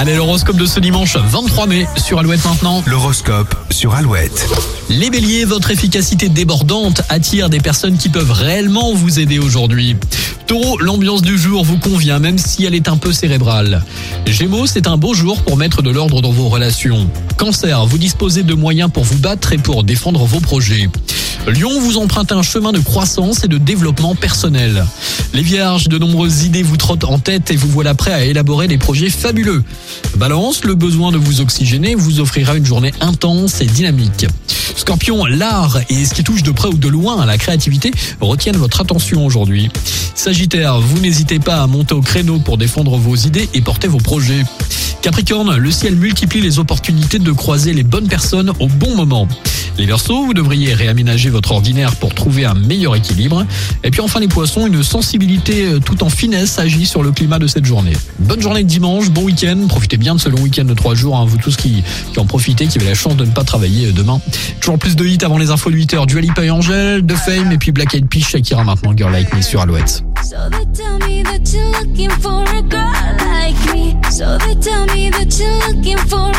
Allez, l'horoscope de ce dimanche 23 mai sur Alouette maintenant. L'horoscope sur Alouette. Les béliers, votre efficacité débordante attire des personnes qui peuvent réellement vous aider aujourd'hui. Taureau, l'ambiance du jour vous convient même si elle est un peu cérébrale. Gémeaux, c'est un beau jour pour mettre de l'ordre dans vos relations. Cancer, vous disposez de moyens pour vous battre et pour défendre vos projets. Lion vous emprunte un chemin de croissance et de développement personnel. Les vierges, de nombreuses idées vous trottent en tête et vous voilà prêt à élaborer des projets fabuleux. Balance, le besoin de vous oxygéner vous offrira une journée intense et dynamique. Scorpion, l'art et ce qui touche de près ou de loin à la créativité retiennent votre attention aujourd'hui. Sagittaire, vous n'hésitez pas à monter au créneau pour défendre vos idées et porter vos projets. Capricorne, le ciel multiplie les opportunités de croiser les bonnes personnes au bon moment. Les Verseaux, vous devriez réaménager votre ordinaire pour trouver un meilleur équilibre. Et puis enfin les Poissons, une sensibilité euh, tout en finesse agit sur le climat de cette journée. Bonne journée de dimanche, bon week-end, profitez bien de ce long week-end de trois jours, hein, vous tous qui, qui en profitez, qui avez la chance de ne pas travailler euh, demain. Toujours plus de hits avant les infos de 8h, du Alipa et Angèle, de Fame et puis Black Eyed Peas, Shakira maintenant, Girl Like Me sur Alouette. So they tell me for a girl like me. So they tell me for